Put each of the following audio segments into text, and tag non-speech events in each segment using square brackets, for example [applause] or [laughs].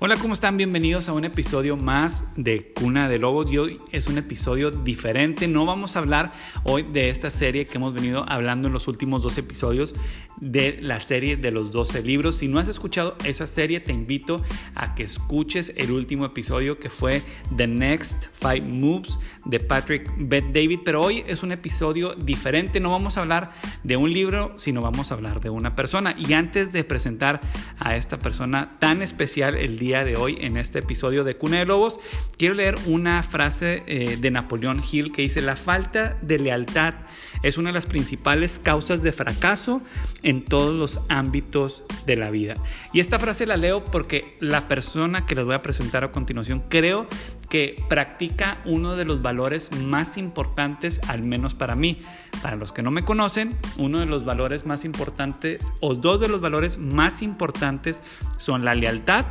Hola, ¿cómo están? Bienvenidos a un episodio más de Cuna de Lobos. Y hoy es un episodio diferente. No vamos a hablar hoy de esta serie que hemos venido hablando en los últimos dos episodios de la serie de los 12 libros. Si no has escuchado esa serie, te invito a que escuches el último episodio que fue The Next Five Moves de Patrick Beth David. Pero hoy es un episodio diferente. No vamos a hablar de un libro, sino vamos a hablar de una persona. Y antes de presentar a esta persona tan especial el día de hoy en este episodio de Cuna de Lobos, quiero leer una frase eh, de Napoleón Hill que dice, la falta de lealtad es una de las principales causas de fracaso en todos los ámbitos de la vida. Y esta frase la leo porque la persona que les voy a presentar a continuación creo que practica uno de los valores más importantes, al menos para mí. Para los que no me conocen, uno de los valores más importantes o dos de los valores más importantes son la lealtad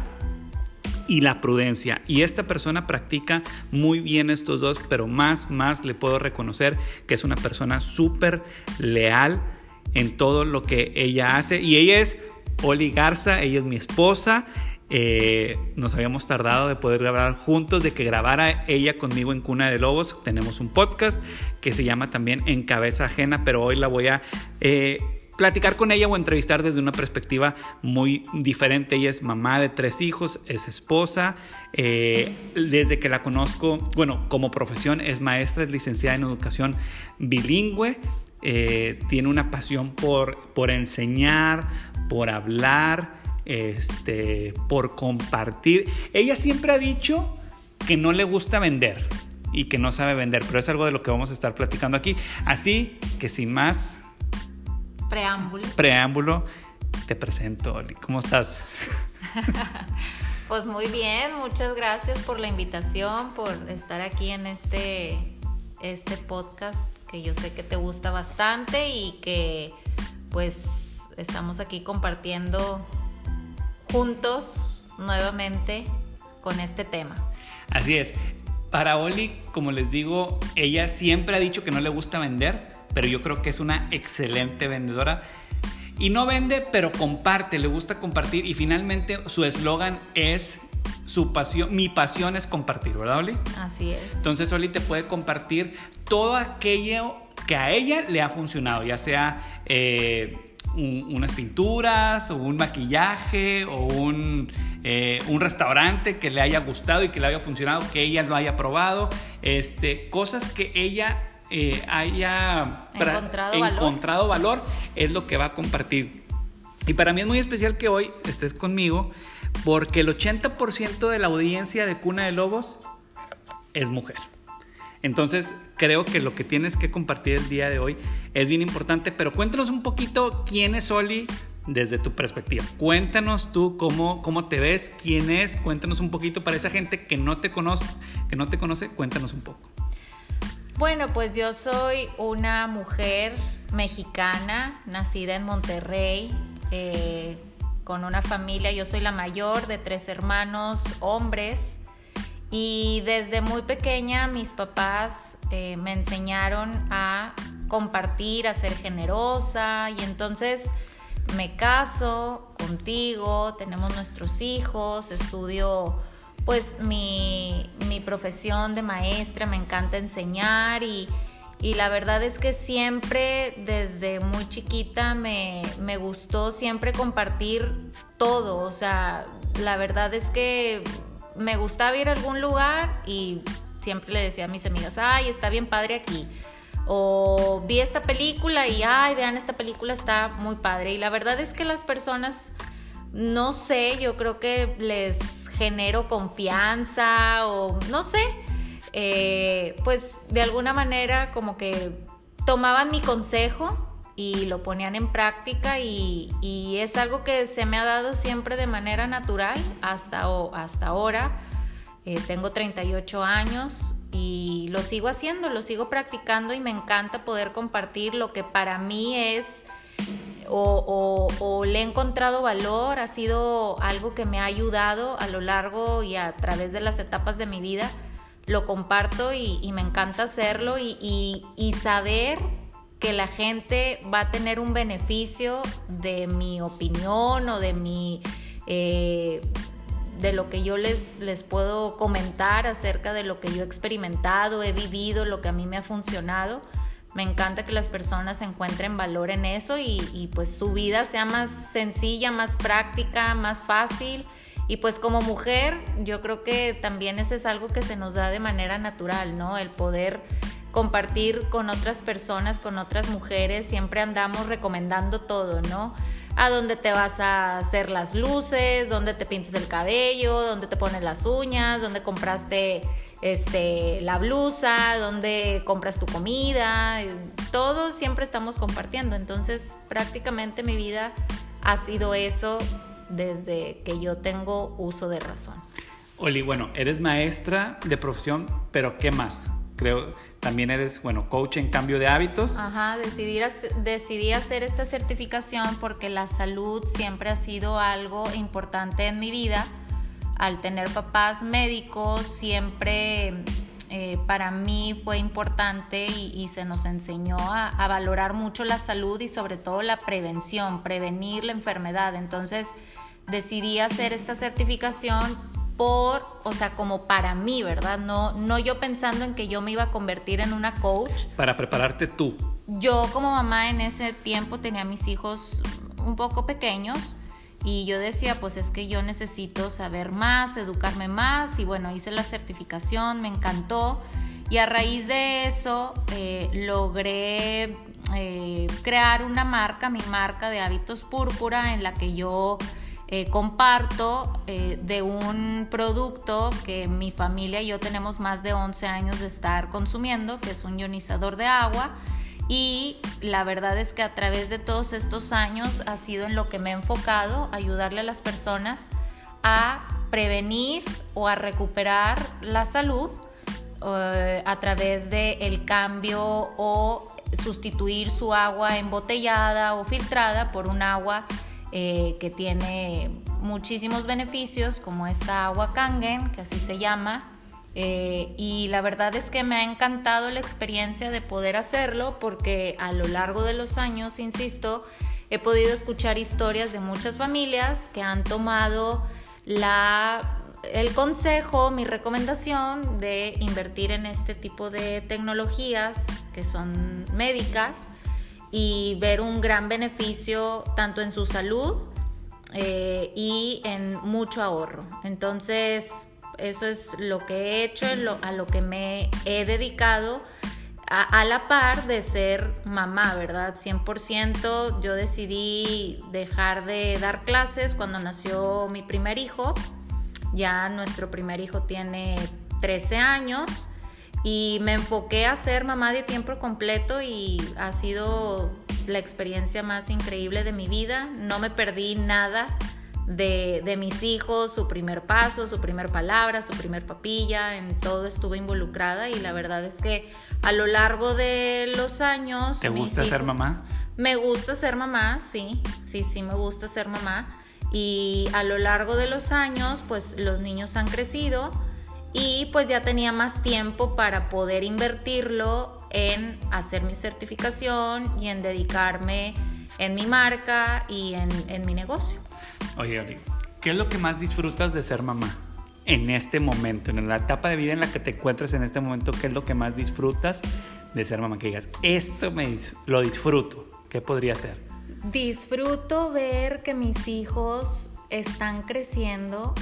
y la prudencia. Y esta persona practica muy bien estos dos, pero más, más le puedo reconocer que es una persona súper leal en todo lo que ella hace. Y ella es Oli Garza, ella es mi esposa. Eh, nos habíamos tardado de poder grabar juntos, de que grabara ella conmigo en Cuna de Lobos. Tenemos un podcast que se llama también En Cabeza Ajena, pero hoy la voy a... Eh, platicar con ella o entrevistar desde una perspectiva muy diferente. Ella es mamá de tres hijos, es esposa, eh, desde que la conozco, bueno, como profesión es maestra, es licenciada en educación bilingüe, eh, tiene una pasión por, por enseñar, por hablar, este, por compartir. Ella siempre ha dicho que no le gusta vender y que no sabe vender, pero es algo de lo que vamos a estar platicando aquí. Así que sin más, Preámbulo. Preámbulo. Te presento, Oli. ¿Cómo estás? [laughs] pues muy bien, muchas gracias por la invitación, por estar aquí en este, este podcast que yo sé que te gusta bastante y que pues estamos aquí compartiendo juntos nuevamente con este tema. Así es. Para Oli, como les digo, ella siempre ha dicho que no le gusta vender pero yo creo que es una excelente vendedora. Y no vende, pero comparte, le gusta compartir y finalmente su eslogan es su pasión, mi pasión es compartir, ¿verdad, Oli? Así es. Entonces Oli te puede compartir todo aquello que a ella le ha funcionado, ya sea eh, unas pinturas o un maquillaje o un, eh, un, restaurante que le haya gustado y que le haya funcionado, que ella lo haya probado, este, cosas que ella eh, haya encontrado, valor. es lo que va a compartir. Y para mí es muy especial que hoy estés conmigo porque el 80% de la audiencia de Cuna de Lobos es mujer. Entonces creo que lo que tienes que compartir el día de hoy es bien importante, pero cuéntanos un poquito quién es Oli desde tu perspectiva. Cuéntanos tú cómo, cómo te ves, quién es, cuéntanos un poquito para esa gente que no te conoce, que no te conoce, cuéntanos un poco. Bueno, pues yo soy una mujer mexicana, nacida en Monterrey, eh, con una familia, yo soy la mayor de tres hermanos hombres. Y desde muy pequeña mis papás eh, me enseñaron a compartir, a ser generosa. Y entonces me caso contigo, tenemos nuestros hijos, estudio pues mi, profesión de maestra, me encanta enseñar y, la verdad es que siempre desde muy chiquita me, me, gustó siempre compartir todo, o sea, la verdad es que me gustaba ir a algún lugar y siempre le decía a mis amigas, ay, está bien padre aquí. O vi esta película y, ay, vean, esta película está muy padre. Y la verdad es que las personas, no sé, yo creo que les genero confianza o no sé, eh, pues de alguna manera como que tomaban mi consejo y lo ponían en práctica y, es algo que se me ha dado siempre de manera natural hasta, hasta ahora. Eh, tengo 38 años y lo sigo haciendo, lo sigo practicando y me encanta poder compartir lo que para mí es o, le he encontrado valor, ha sido algo que me ha ayudado a lo largo y a través de las etapas de mi vida, lo comparto y, me encanta hacerlo y, saber que la gente va a tener un beneficio de mi opinión o de mi... Eh, de lo que yo les, les puedo comentar acerca de lo que yo he experimentado, he vivido, lo que a mí me ha funcionado. Me encanta que las personas encuentren valor en eso y, pues su vida sea más sencilla, más práctica, más fácil. Y pues como mujer, yo creo que también ese es algo que se nos da de manera natural, ¿no? El poder compartir con otras personas, con otras mujeres, siempre andamos recomendando todo, ¿no? A dónde te vas a hacer las luces, dónde te pintas el cabello, dónde te pones las uñas, dónde compraste este, la blusa, dónde compras tu comida, todo siempre estamos compartiendo. Entonces, prácticamente mi vida ha sido eso desde que yo tengo uso de razón. Oli, bueno, eres maestra de profesión, pero ¿qué más? Creo, también eres, bueno, coach en cambio de hábitos. Ajá, decidí, decidí hacer esta certificación porque la salud siempre ha sido algo importante en mi vida. Al tener papás médicos, siempre eh, para mí fue importante y, se nos enseñó a, a, valorar mucho la salud y sobre todo la prevención, prevenir la enfermedad. Entonces decidí hacer esta certificación por, o sea, como para mí, ¿verdad? No, no yo pensando en que yo me iba a convertir en una coach. Para prepararte tú. Yo como mamá en ese tiempo tenía mis hijos un poco pequeños y yo decía, pues es que yo necesito saber más, educarme más y bueno, hice la certificación, me encantó y a raíz de eso eh, logré eh, crear una marca, mi marca de hábitos púrpura en la que yo eh, comparto de un producto que mi familia y yo tenemos más de 11 años de estar consumiendo, que es un ionizador de agua. Y la verdad es que a través de todos estos años ha sido en lo que me he enfocado, ayudarle a las personas a prevenir o a recuperar la salud eh, a través del el cambio o sustituir su agua embotellada o filtrada por un agua eh, que tiene muchísimos beneficios, como esta agua Kangen, que así se llama. Eh, y la verdad es que me ha encantado la experiencia de poder hacerlo porque a lo largo de los años, insisto, he podido escuchar historias de muchas familias que han tomado la, el consejo, mi recomendación de invertir en este tipo de tecnologías que son médicas y ver un gran beneficio tanto en su salud eh, y en mucho ahorro. Entonces, eso es lo que he hecho, a lo que me he dedicado a, la par de ser mamá, ¿verdad? 100%. Yo decidí dejar de dar clases cuando nació mi primer hijo. Ya nuestro primer hijo tiene 13 años y me enfoqué a ser mamá de tiempo completo y ha sido la experiencia más increíble de mi vida. No me perdí nada de, de, mis hijos, su primer paso, su primer palabra, su primer papilla, en todo estuve involucrada y la verdad es que a lo largo de los años... ¿Te gusta ser mamá? Me gusta ser mamá, sí, sí, sí, me gusta ser mamá. Y a lo largo de los años, pues los niños han crecido y pues ya tenía más tiempo para poder invertirlo en hacer mi certificación y en dedicarme en mi marca y en, mi negocio. Oye, ¿qué es lo que más disfrutas de ser mamá? En este momento, en la etapa de vida en la que te encuentras en este momento, ¿qué es lo que más disfrutas de ser mamá? Que digas, esto me, lo disfruto. ¿Qué podría ser? Disfruto ver que mis hijos están creciendo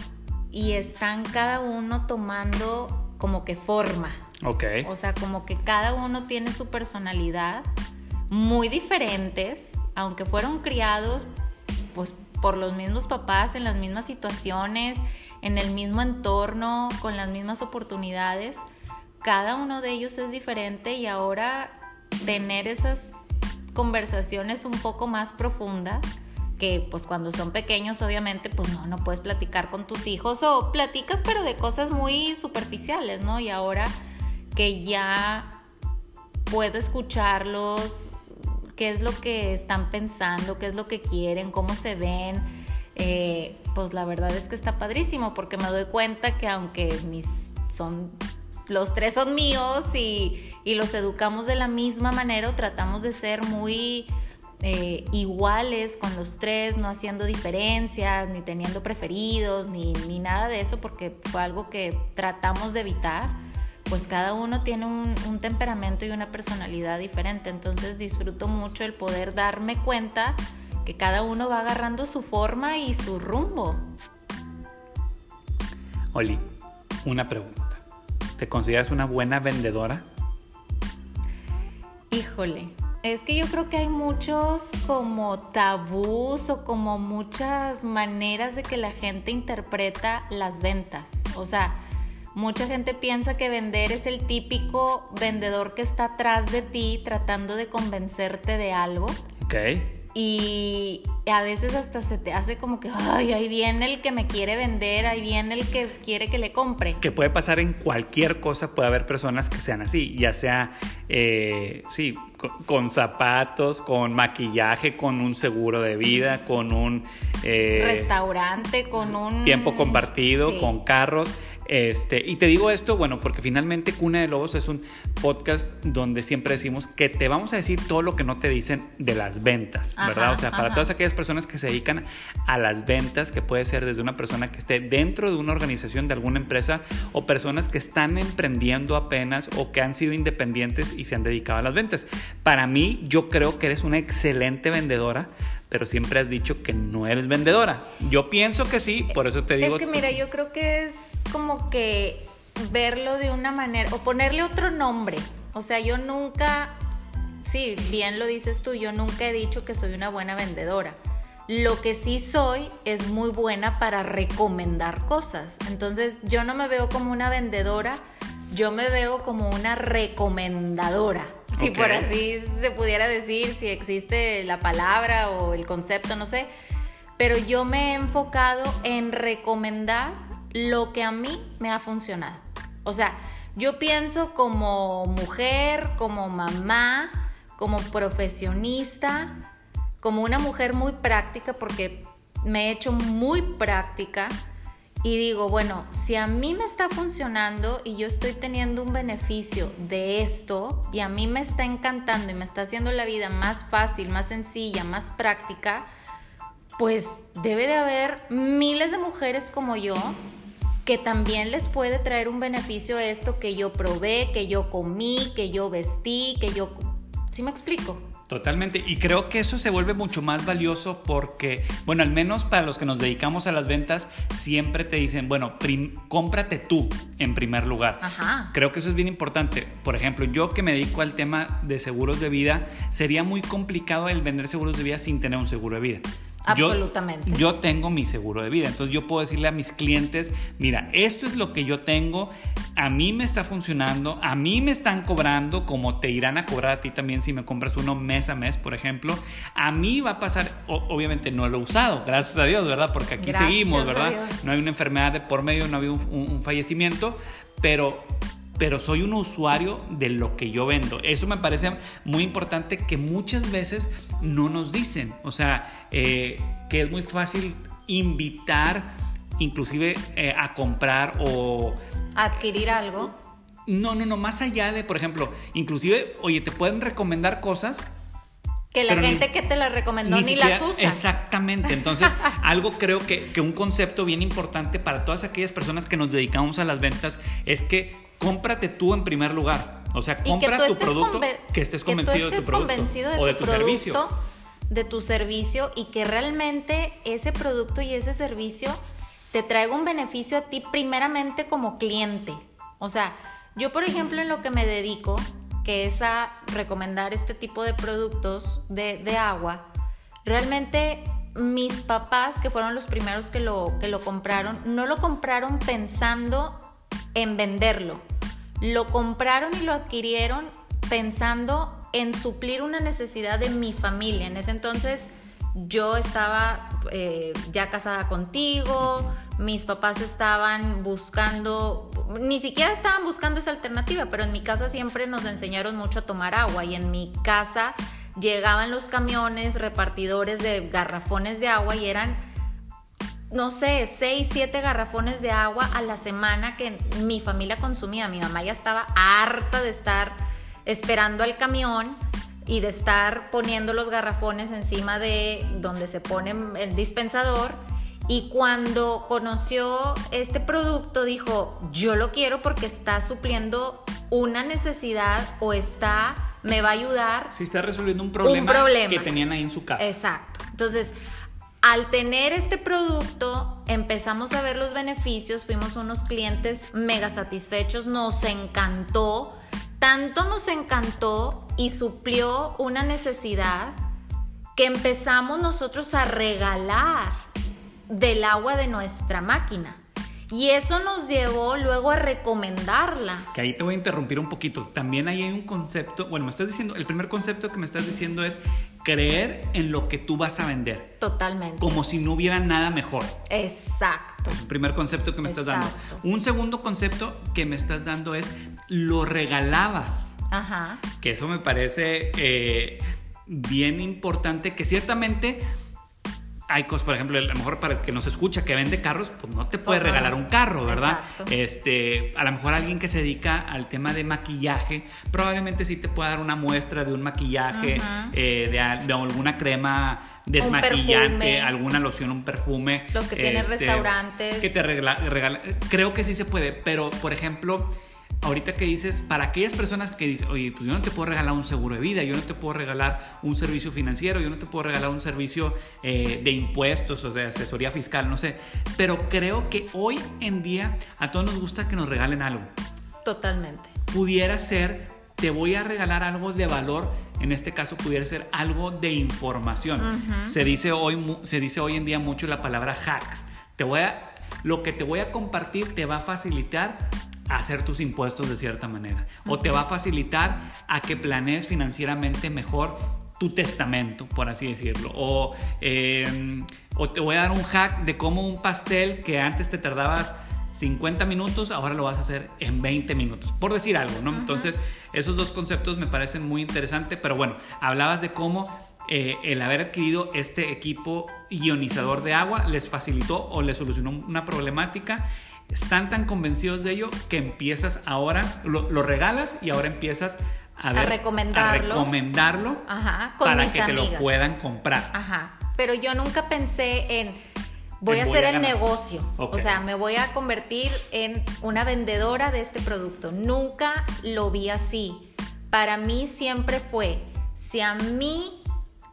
y están cada uno tomando como que forma. Ok. O sea, como que cada uno tiene su personalidad, muy diferentes, aunque fueron criados pues por los mismos papás en las mismas situaciones, en el mismo entorno, con las mismas oportunidades. Cada uno de ellos es diferente y ahora tener esas conversaciones un poco más profundas que pues cuando son pequeños obviamente pues no, no puedes platicar con tus hijos o platicas pero de cosas muy superficiales, ¿no? Y ahora que ya puedo escucharlos, qué es lo que están pensando, qué es lo que quieren, cómo se ven, eh, pues la verdad es que está padrísimo porque me doy cuenta que aunque mis son los tres son míos y, y los educamos de la misma manera tratamos de ser muy eh, iguales con los tres, no haciendo diferencias, ni teniendo preferidos, ni, ni, nada de eso, porque fue algo que tratamos de evitar, pues cada uno tiene un, un temperamento y una personalidad diferente. Entonces disfruto mucho el poder darme cuenta que cada uno va agarrando su forma y su rumbo. Oli, una pregunta. ¿Te consideras una buena vendedora? Híjole, es que yo creo que hay muchos como tabús o como muchas maneras de que la gente interpreta las ventas. O sea, mucha gente piensa que vender es el típico vendedor que está atrás de ti tratando de convencerte de algo. Ok y a veces hasta se te hace como que, ay, ahí viene el que me quiere vender, ahí viene el que quiere que le compre. Que puede pasar en cualquier cosa, puede haber personas que sean así, ya sea, eh, sí, con, zapatos, con maquillaje, con un seguro de vida, con un... Eh, Restaurante, con un... Tiempo compartido, con carros. Este, y te digo esto, bueno, porque finalmente Cuna de Lobos es un podcast donde siempre decimos que te vamos a decir todo lo que no te dicen de las ventas, ¿verdad? O sea, para todas aquellas personas que se dedican a las ventas, que puede ser desde una persona que esté dentro de una organización de alguna empresa o personas que están emprendiendo apenas o que han sido independientes y se han dedicado a las ventas. Para mí, yo creo que eres una excelente vendedora pero siempre has dicho que no eres vendedora. Yo pienso que sí, por eso te digo. Es que mira, yo creo que es como que verlo de una manera o ponerle otro nombre. O sea, yo nunca, sí, bien lo dices tú, yo nunca he dicho que soy una buena vendedora. Lo que sí soy es muy buena para recomendar cosas. Entonces, yo no me veo como una vendedora, yo me veo como una recomendadora [laughs] si por así se pudiera decir, si existe la palabra o el concepto, no sé. Pero yo me he enfocado en recomendar lo que a mí me ha funcionado. O sea, yo pienso como mujer, como mamá, como profesionista, como una mujer muy práctica, porque me he hecho muy práctica y digo, bueno, si a mí me está funcionando y yo estoy teniendo un beneficio de esto y a mí me está encantando y me está haciendo la vida más fácil, más sencilla, más práctica, pues debe de haber miles de mujeres como yo que también les puede traer un beneficio esto que yo probé, que yo comí, que yo vestí, que yo... ¿Sí me explico? Totalmente, y creo que eso se vuelve mucho más valioso porque, bueno, al menos para los que nos dedicamos a las ventas, siempre te dicen, bueno, cómprate tú en primer lugar. Ajá. Creo que eso es bien importante. Por ejemplo, yo que me dedico al tema de seguros de vida, sería muy complicado el vender seguros de vida sin tener un seguro de vida. Absolutamente. Yo, tengo mi seguro de vida, entonces yo puedo decirle a mis clientes, mira, esto es lo que yo tengo, a mí me está funcionando, a mí me están cobrando como te irán a cobrar a ti también si me compras uno mes a mes, por ejemplo. A mí va a pasar, obviamente no lo he usado, gracias a Dios, ¿verdad? Porque aquí seguimos, ¿verdad? No hay una enfermedad de por medio, no ha habido un fallecimiento, pero pero soy un usuario de lo que yo vendo. Eso me parece muy importante que muchas veces no nos dicen. O sea, eh, que es muy fácil invitar inclusive eh, a comprar o... Adquirir algo. No, no, no, más allá de, por ejemplo, inclusive, oye, te pueden recomendar cosas que la gente que te las recomendó ni, las usa. Exactamente. Entonces, [laughs] algo creo que, que, un concepto bien importante para todas aquellas personas que nos dedicamos a las ventas es que cómprate tú en primer lugar. O sea, compra tu producto, que estés convencido de tu producto o de tu servicio. De tu servicio y que realmente ese producto y ese servicio te traiga un beneficio a ti primeramente como cliente. O sea, yo por ejemplo en lo que me dedico, que es a recomendar este tipo de productos de, de agua, realmente mis papás, que fueron los primeros que lo, que lo compraron, no lo compraron pensando en venderlo. Lo compraron y lo adquirieron pensando en suplir una necesidad de mi familia. En ese entonces yo estaba eh, ya casada contigo, mis papás estaban buscando, ni siquiera estaban buscando esa alternativa, pero en mi casa siempre nos enseñaron mucho a tomar agua y en mi casa llegaban los camiones repartidores de garrafones de agua y eran no sé, seis, siete garrafones de agua a la semana que mi familia consumía. Mi mamá ya estaba harta de estar esperando al camión y de estar poniendo los garrafones encima de donde se pone el dispensador. Y cuando conoció este producto dijo, yo lo quiero porque está supliendo una necesidad o está, me va a ayudar. Si está resolviendo un problema, un problema. que tenían ahí en su casa. Exacto. Entonces, al tener este producto, empezamos a ver los beneficios, fuimos unos clientes mega satisfechos, nos encantó, tanto nos encantó y suplió una necesidad que empezamos nosotros a regalar del agua de nuestra máquina. Y eso nos llevó luego a recomendarla. Que ahí te voy a interrumpir un poquito. También ahí hay un concepto, bueno, me estás diciendo, el primer concepto que me estás diciendo es creer en lo que tú vas a vender. Totalmente. Como si no hubiera nada mejor. Exacto. Es el primer concepto que me estás dando. Un segundo concepto que me estás dando es lo regalabas. Ajá. Que eso me parece eh, bien importante, que ciertamente hay cosas, por ejemplo, a lo mejor para el que nos escucha que vende carros, pues no te puede regalar un carro, ¿verdad? Este, a lo mejor alguien que se dedica al tema de maquillaje, probablemente sí te pueda dar una muestra de un maquillaje, eh, de, alguna crema desmaquillante, alguna loción, un perfume. Los que tienen este, restaurantes. Que te regala, creo que sí se puede, pero por ejemplo ahorita que dices, para aquellas personas que dicen, oye, pues yo no te puedo regalar un seguro de vida, yo no te puedo regalar un servicio financiero, yo no te puedo regalar un servicio eh, de impuestos o de asesoría fiscal, no sé, pero creo que hoy en día a todos nos gusta que nos regalen algo. Totalmente. Pudiera ser, te voy a regalar algo de valor, en este caso pudiera ser algo de información. se, dice hoy, se dice hoy en día mucho la palabra hacks. Te voy a, lo que te voy a compartir te va a facilitar hacer tus impuestos de cierta manera. O te va a facilitar a que planees financieramente mejor tu testamento, por así decirlo. O, em, o te voy a dar un hack de cómo un pastel que antes te tardabas 50 minutos, ahora lo vas a hacer en 20 minutos, por decir algo, ¿no? Entonces, esos dos conceptos me parecen muy interesantes, pero bueno, hablabas de cómo eh, el haber adquirido este equipo ionizador de agua les facilitó o les solucionó una problemática están tan convencidos de ello que empiezas ahora, lo, regalas y ahora empiezas a, recomendarlo, para que te lo puedan comprar. Ajá. Pero yo nunca pensé en voy a hacer el negocio, o sea, me voy a convertir en una vendedora de este producto. Nunca lo vi así. Para mí siempre fue, si a mí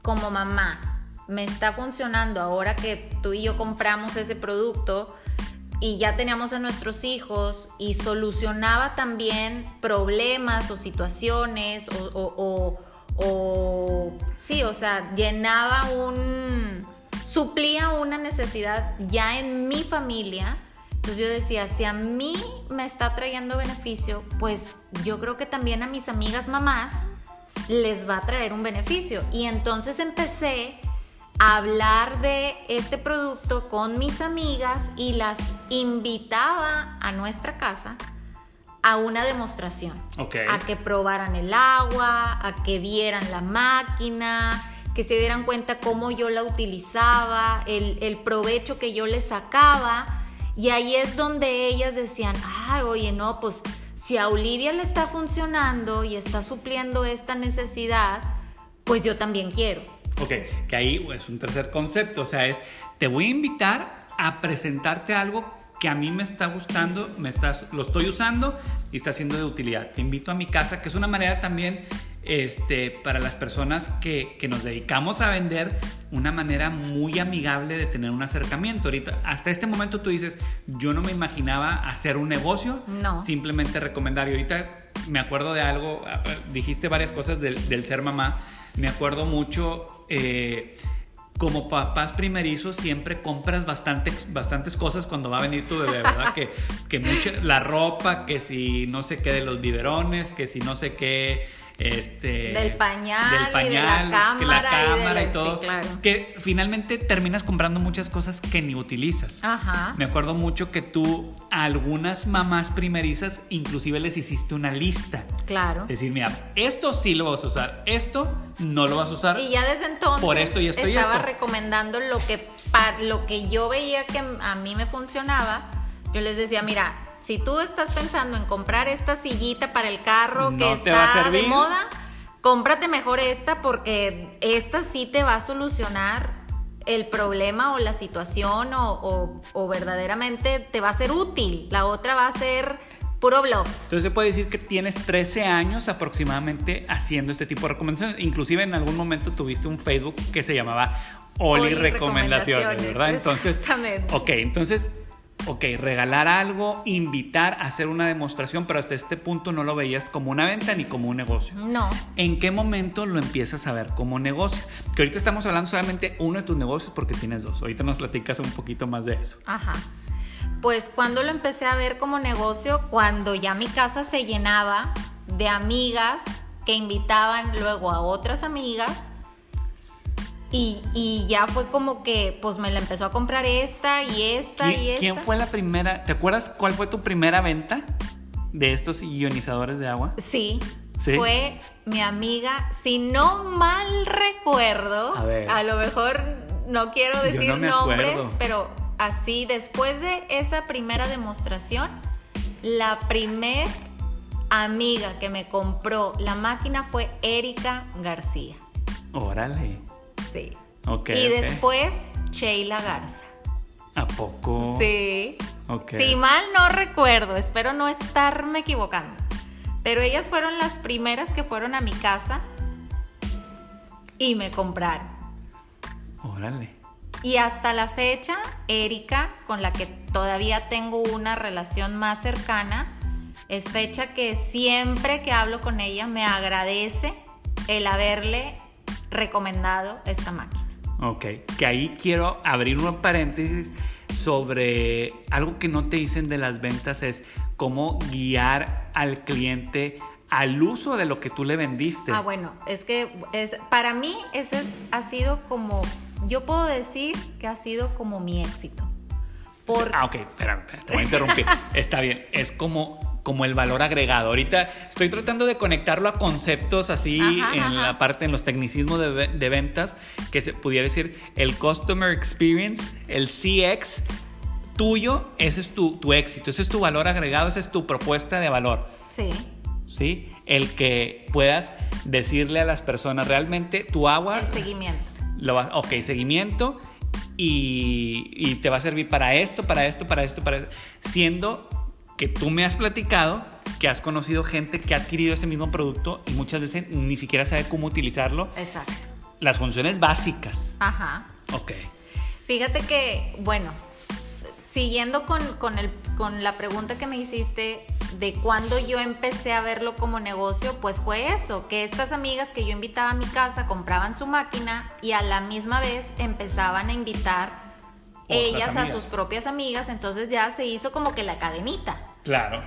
como mamá me está funcionando ahora que tú y yo compramos ese producto, y ya teníamos a nuestros hijos y solucionaba también problemas o situaciones o, sí, o sea, llenaba un, suplía una necesidad ya en mi familia. Entonces yo decía, si a mí me está trayendo beneficio, pues yo creo que también a mis amigas mamás les va a traer un beneficio. Y entonces empecé hablar de este producto con mis amigas y las invitaba a nuestra casa a una demostración. A que probaran el agua, a que vieran la máquina, que se dieran cuenta cómo yo la utilizaba, el, el provecho que yo le sacaba. Y ahí es donde ellas decían, ay, oye, no, pues si a Olivia le está funcionando y está supliendo esta necesidad, pues yo también quiero. Ok, que ahí es un tercer concepto, o sea, es, te voy a invitar a presentarte algo que a mí me está gustando, me estás, lo estoy usando y está siendo de utilidad. Te invito a mi casa, que es una manera también este, para las personas que, que, nos dedicamos a vender, una manera muy amigable de tener un acercamiento. Ahorita, hasta este momento tú dices, yo no me imaginaba hacer un negocio, no. simplemente recomendar. Y ahorita me acuerdo de algo, dijiste varias cosas del, del ser mamá me acuerdo mucho, eh, como papás primerizos siempre compras bastantes, bastantes cosas cuando va a venir tu bebé, ¿verdad? que, que la ropa, que si no sé qué de los biberones, que si no sé qué este, del pañal, y de la cámara, y, todo, que finalmente terminas comprando muchas cosas que ni utilizas. Ajá. Me acuerdo mucho que tú a algunas mamás primerizas inclusive les hiciste una lista. Claro. Decir, mira, esto sí lo vas a usar, esto no lo vas a usar. Y ya desde entonces por esto y esto estaba y esto. recomendando lo que para lo que yo veía que a mí me funcionaba. Yo les decía, mira, si tú estás pensando en comprar esta sillita para el carro que está de moda, cómprate mejor esta porque esta sí te va a solucionar el problema o la situación o, o verdaderamente te va a ser útil. La otra va a ser puro blog. Entonces se puede decir que tienes 13 años aproximadamente haciendo este tipo de recomendaciones. Inclusive en algún momento tuviste un Facebook que se llamaba Oli, recomendaciones, ¿verdad? Entonces, ok, entonces, ok, regalar algo, invitar a hacer una demostración, pero hasta este punto no lo veías como una venta ni como un negocio. No. ¿En qué momento lo empiezas a ver como negocio? Que ahorita estamos hablando solamente uno de tus negocios porque tienes dos. Ahorita nos platicas un poquito más de eso. Ajá pues cuando lo empecé a ver como negocio, cuando ya mi casa se llenaba de amigas que invitaban luego a otras amigas. Y, ya fue como que, pues me la empezó a comprar esta y esta y esta. ¿Quién fue la primera? ¿Te acuerdas cuál fue tu primera venta de estos ionizadores de agua? Sí. Fue mi amiga, si no mal recuerdo, a, lo mejor no quiero decir nombres, pero así, después de esa primera demostración, la primer amiga que me compró la máquina fue Erika García. Órale. Sí. Y después Sheila Garza. ¿A poco? Sí. Si mal no recuerdo, espero no estarme equivocando. Pero ellas fueron las primeras que fueron a mi casa y me compraron. Órale. Y hasta la fecha, Erika, con la que todavía tengo una relación más cercana, es fecha que siempre que hablo con ella me agradece el haberle recomendado esta máquina. Ok, que ahí quiero abrir un paréntesis sobre algo que no te dicen de las ventas es cómo guiar al cliente al uso de lo que tú le vendiste. Ah, bueno, es que es, para mí ese ha sido como yo puedo decir que ha sido como mi éxito. Ah, ok, espera, te voy a interrumpir. [laughs] Está bien, es como, como el valor agregado. Ahorita estoy tratando de conectarlo a conceptos así en la parte, en los tecnicismos de, ventas, que se pudiera decir el Customer Experience, el CX tuyo, ese es tu, tu éxito, ese es tu valor agregado, esa es tu propuesta de valor. Sí. ¿Sí? El que puedas decirle a las personas realmente tu agua. El seguimiento lo ok, seguimiento y, te va a servir para esto, para esto, para esto, para esto. Siendo que tú me has platicado que has conocido gente que ha adquirido ese mismo producto y muchas veces ni siquiera sabe cómo utilizarlo. Exacto. Las funciones básicas. Ajá. Ok. Fíjate que, bueno, siguiendo con, con, el, con la pregunta que me hiciste de cuando yo empecé a verlo como negocio, pues fue eso, que estas amigas que yo invitaba a mi casa compraban su máquina y a la misma vez empezaban a invitar ellas a sus propias amigas, entonces ya se hizo como que la cadenita. Claro.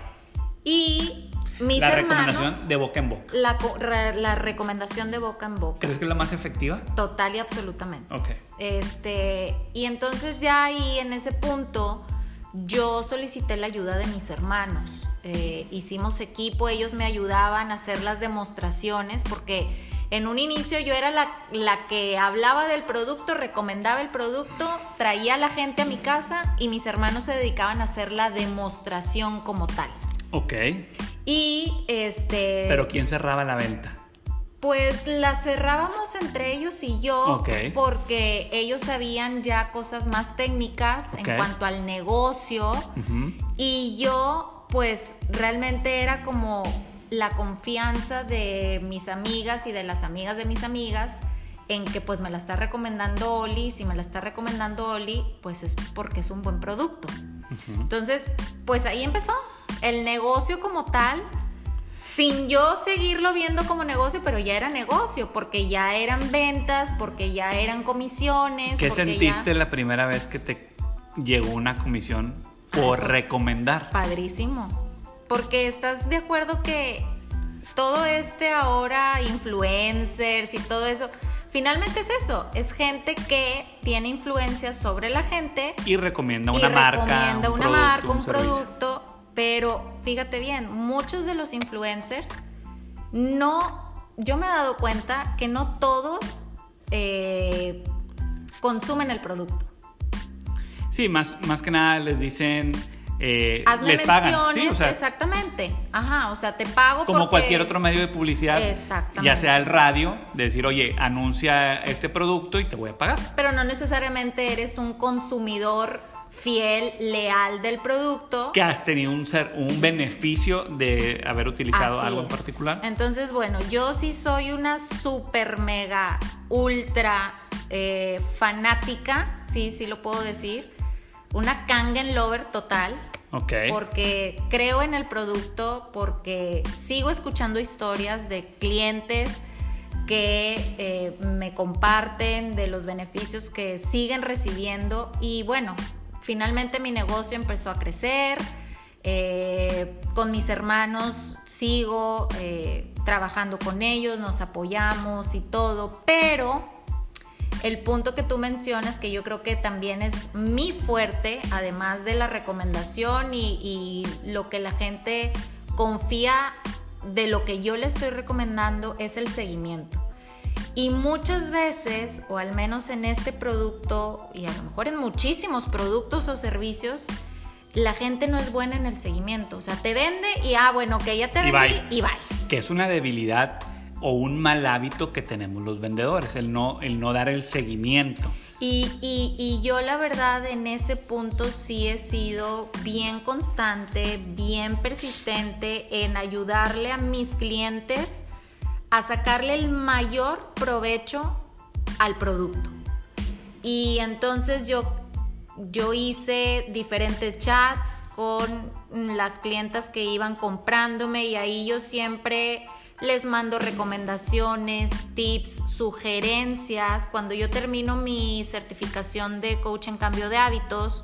Y mis la recomendación de boca en boca. La, la, recomendación de boca en boca. ¿Crees que es la más efectiva? Total y absolutamente. Ok. Este, y entonces ya ahí en ese punto yo solicité la ayuda de mis hermanos. Eh, hicimos equipo, ellos me ayudaban a hacer las demostraciones porque en un inicio yo era la, la, que hablaba del producto, recomendaba el producto, traía a la gente a mi casa y mis hermanos se dedicaban a hacer la demostración como tal. Ok. Y este... Pero ¿quién cerraba la venta? Pues la cerrábamos entre ellos y yo porque ellos sabían ya cosas más técnicas en cuanto al negocio y yo pues realmente era como la confianza de mis amigas y de las amigas de mis amigas en que pues me la está recomendando Oli, si me la está recomendando Oli, pues es porque es un buen producto. Entonces, pues ahí empezó el negocio como tal, sin yo seguirlo viendo como negocio, pero ya era negocio, porque ya eran ventas, porque ya eran comisiones. ¿Qué sentiste la primera vez que te llegó una comisión por pues, recomendar? Padrísimo, porque estás de acuerdo que todo este ahora, influencers y todo eso, finalmente es eso, es gente que tiene influencia sobre la gente. Y recomienda una marca. Recomienda una marca, un, producto pero fíjate bien, muchos de los influencers no, yo me he dado cuenta que no todos eh, consumen el producto. Sí, más, más que nada les dicen, eh, Hazme les pagan. menciones, Sí, o sea, exactamente. Ajá, o sea, te pago como porque- cualquier otro medio de publicidad, Exactamente. ya sea el radio, de decir, oye, anuncia este producto y te voy a pagar. Pero no necesariamente eres un consumidor fiel, leal del producto. Que has tenido un, ser, un beneficio de haber utilizado Así algo en particular. Entonces, bueno, yo sí soy una super mega ultra eh, fanática, sí, sí lo puedo decir. Una Kangen lover total. Ok. Porque creo en el producto, porque sigo escuchando historias de clientes que eh, me comparten de los beneficios que siguen recibiendo y bueno, finalmente mi negocio empezó a crecer. eh, con mis hermanos sigo eh, trabajando con ellos, nos apoyamos y todo, pero el punto que tú mencionas, que yo creo que también es mi fuerte, además de la recomendación y, y lo que la gente confía de lo que yo le estoy recomendando, es el seguimiento. Y muchas veces, o al menos en este producto, y a lo mejor en muchísimos productos o servicios, la gente no es buena en el seguimiento. O sea, te vende y, ah, bueno, que ya te Y vendí bye. y bye. Que es una debilidad o un mal hábito que tenemos los vendedores, el no, el no dar el seguimiento. Y, y- yo la verdad en ese punto sí he sido bien constante, bien persistente en ayudarle a mis clientes a sacarle el mayor provecho al producto. Y entonces yo, yo hice diferentes chats con las clientas que iban comprándome y ahí yo siempre les mando recomendaciones, tips, sugerencias. Cuando yo termino mi certificación de coach en cambio de hábitos,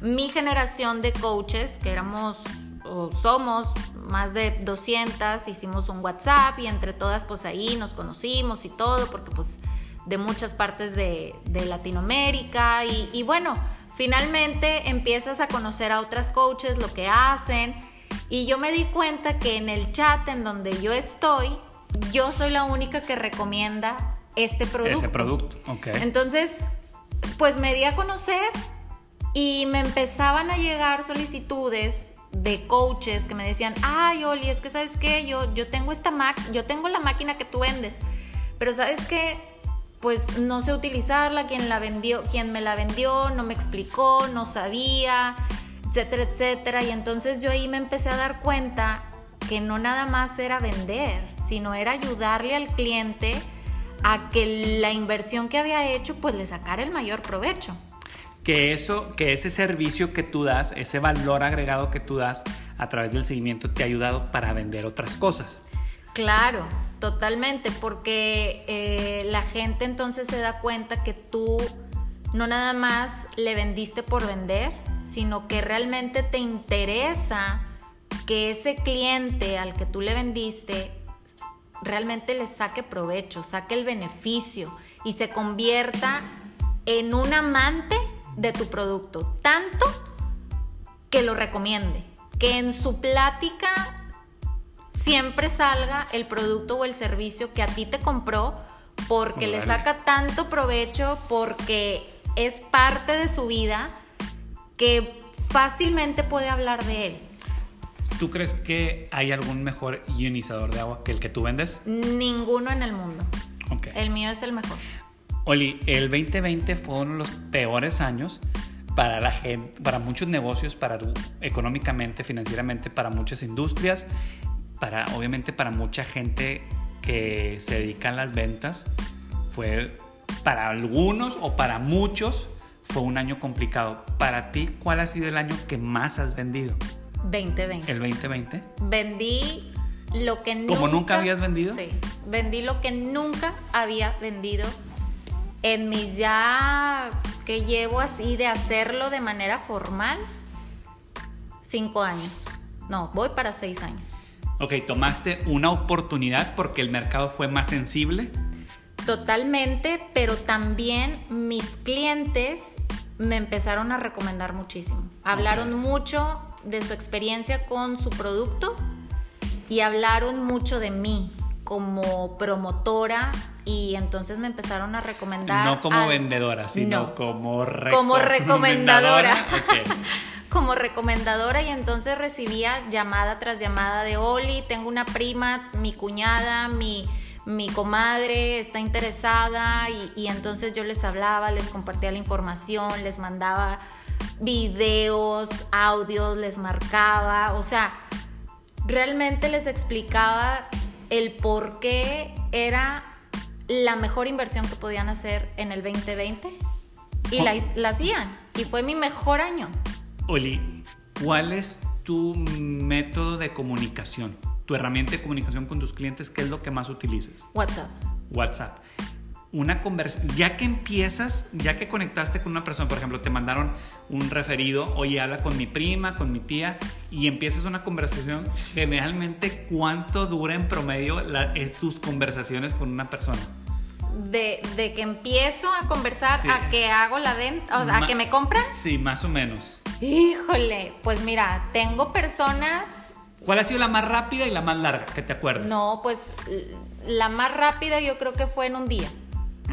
mi generación de coaches, que éramos o somos más de 200, hicimos un WhatsApp y entre todas pues ahí nos conocimos y todo, porque pues de muchas partes de, Latinoamérica y, y bueno, finalmente empiezas a conocer a otras coaches, lo que hacen y yo me di cuenta que en el chat en donde yo estoy, yo soy la única que recomienda este producto. Ese producto, ok. Entonces, pues me di a conocer y me empezaban a llegar solicitudes de coaches que me decían, ay, Oli, es que sabes qué, yo, yo tengo esta máquina, yo tengo la máquina que tú vendes, pero sabes qué, pues no sé utilizarla, quien la vendió, quien me la vendió, no me explicó, no sabía, etcétera, etcétera. Y entonces yo ahí me empecé a dar cuenta que no nada más era vender, sino era ayudarle al cliente a que la inversión que había hecho pues le sacara el mayor provecho. que eso, que ese servicio que tú das, ese valor agregado que tú das a través del seguimiento te ha ayudado para vender otras cosas. Claro, totalmente, porque eh, la gente entonces se da cuenta que tú no nada más le vendiste por vender, sino que realmente te interesa que ese cliente al que tú le vendiste realmente le saque provecho, saque el beneficio y se convierta en un amante de tu producto, tanto que lo recomiende, que en su plática siempre salga el producto o el servicio que a ti te compró porque le saca tanto provecho, porque es parte de su vida que fácilmente puede hablar de él. ¿Tú crees que hay algún mejor ionizador de agua que el que tú vendes? Ninguno en el mundo. Ok. El mío es el mejor. Oli, el 2020 fue uno de los peores años para la gente, para muchos negocios, para tu- económicamente, financieramente, para muchas industrias, para obviamente para mucha gente que se dedica a las ventas. Fue para algunos o para muchos fue un año complicado. Para ti, ¿cuál ha sido el año que más has vendido? 2020. ¿El 2020? Vendí lo que nunca... ¿Como nunca habías vendido? Sí, vendí lo que nunca había vendido en mis ya que llevo así de hacerlo de manera formal, cinco años. No, voy para seis años. Ok, tomaste una oportunidad porque el mercado fue más sensible. Totalmente, pero también mis clientes me empezaron a recomendar muchísimo. Hablaron mucho de su experiencia con su producto y hablaron mucho de mí como promotora y entonces me empezaron a recomendar. No como al- vendedora, sino No. como, Como recomendadora. [laughs] Como recomendadora y entonces recibía llamada tras llamada de Oli, tengo una prima, mi cuñada, mi, mi comadre está interesada y, y entonces yo les hablaba, les compartía la información, les mandaba videos, audios, les marcaba, o sea, realmente les explicaba el por qué era la mejor inversión que podían hacer en el 2020 y la, la hacían y fue mi mejor año. Oli, ¿cuál es tu método de comunicación? Tu herramienta de comunicación con tus clientes, ¿qué es lo que más utilizas? WhatsApp. WhatsApp. Una conversación, ya que empiezas, ya que conectaste con una persona, por ejemplo, te mandaron un referido, oye, habla con mi prima, con mi tía, y empiezas una conversación, generalmente, ¿cuánto dura en promedio la- eh, tus conversaciones con una persona? De, de que empiezo a conversar Sí. a que hago la venta, o sea, a que me compran. Sí, más o menos. Híjole, pues mira, tengo personas, ¿Cuál ha sido la más rápida y la más larga que te acuerdas? no, pues la más rápida yo creo que fue en un día.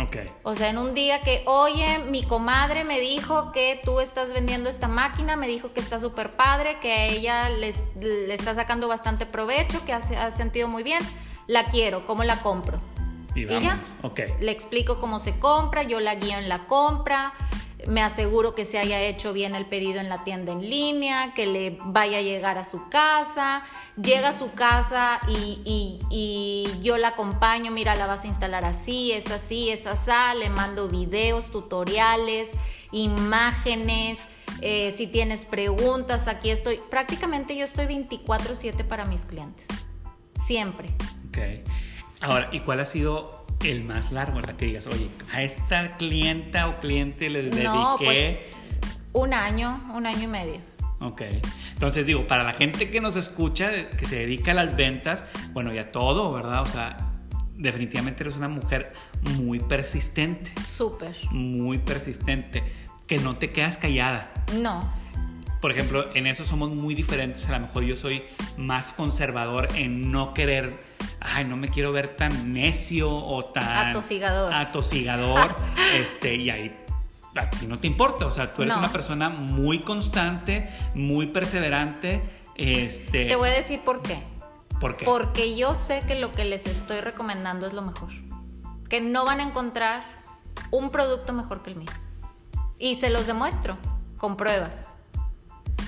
Ok. O sea, en un día que, oye, mi comadre me dijo que tú estás vendiendo esta máquina, me dijo que está súper padre, que a ella les- le está sacando bastante provecho, que ha, sentido muy bien, la quiero, ¿cómo la compro? Y ¿Y vamos. ya? Ok. Le explico cómo se compra, yo la guío en la compra, me aseguro que se haya hecho bien el pedido en la tienda en línea, que le vaya a llegar a su casa, llega a su casa y, yo la acompaño, mira, la vas a instalar así, es así, es así, le mando videos, tutoriales, imágenes, eh, si tienes preguntas, aquí estoy, prácticamente yo estoy 24/7 para mis clientes, siempre. Ok. Ahora, ¿y cuál ha sido el más largo? La que digas, oye, a esta clienta o cliente le dediqué. No, pues- Un año, un año y medio. Ok. Entonces digo, para la gente que nos escucha, que se dedica a las ventas, bueno, y a todo, ¿verdad? O sea, definitivamente eres una mujer muy persistente, Súper. muy persistente, que no te quedas callada. No. Por ejemplo, en eso somos muy diferentes. A lo mejor yo soy más conservador en no querer, ay, no me quiero ver tan necio o tan Atosigador. atosigador, [laughs] este, y ahí a ti no te importa. O sea, tú eres No. una persona muy constante, muy perseverante. Este, Te voy a decir por qué. ¿Por qué? Porque yo sé que lo que les estoy recomendando es lo mejor. Que no van a encontrar un producto mejor que el mío. Y se los demuestro con pruebas.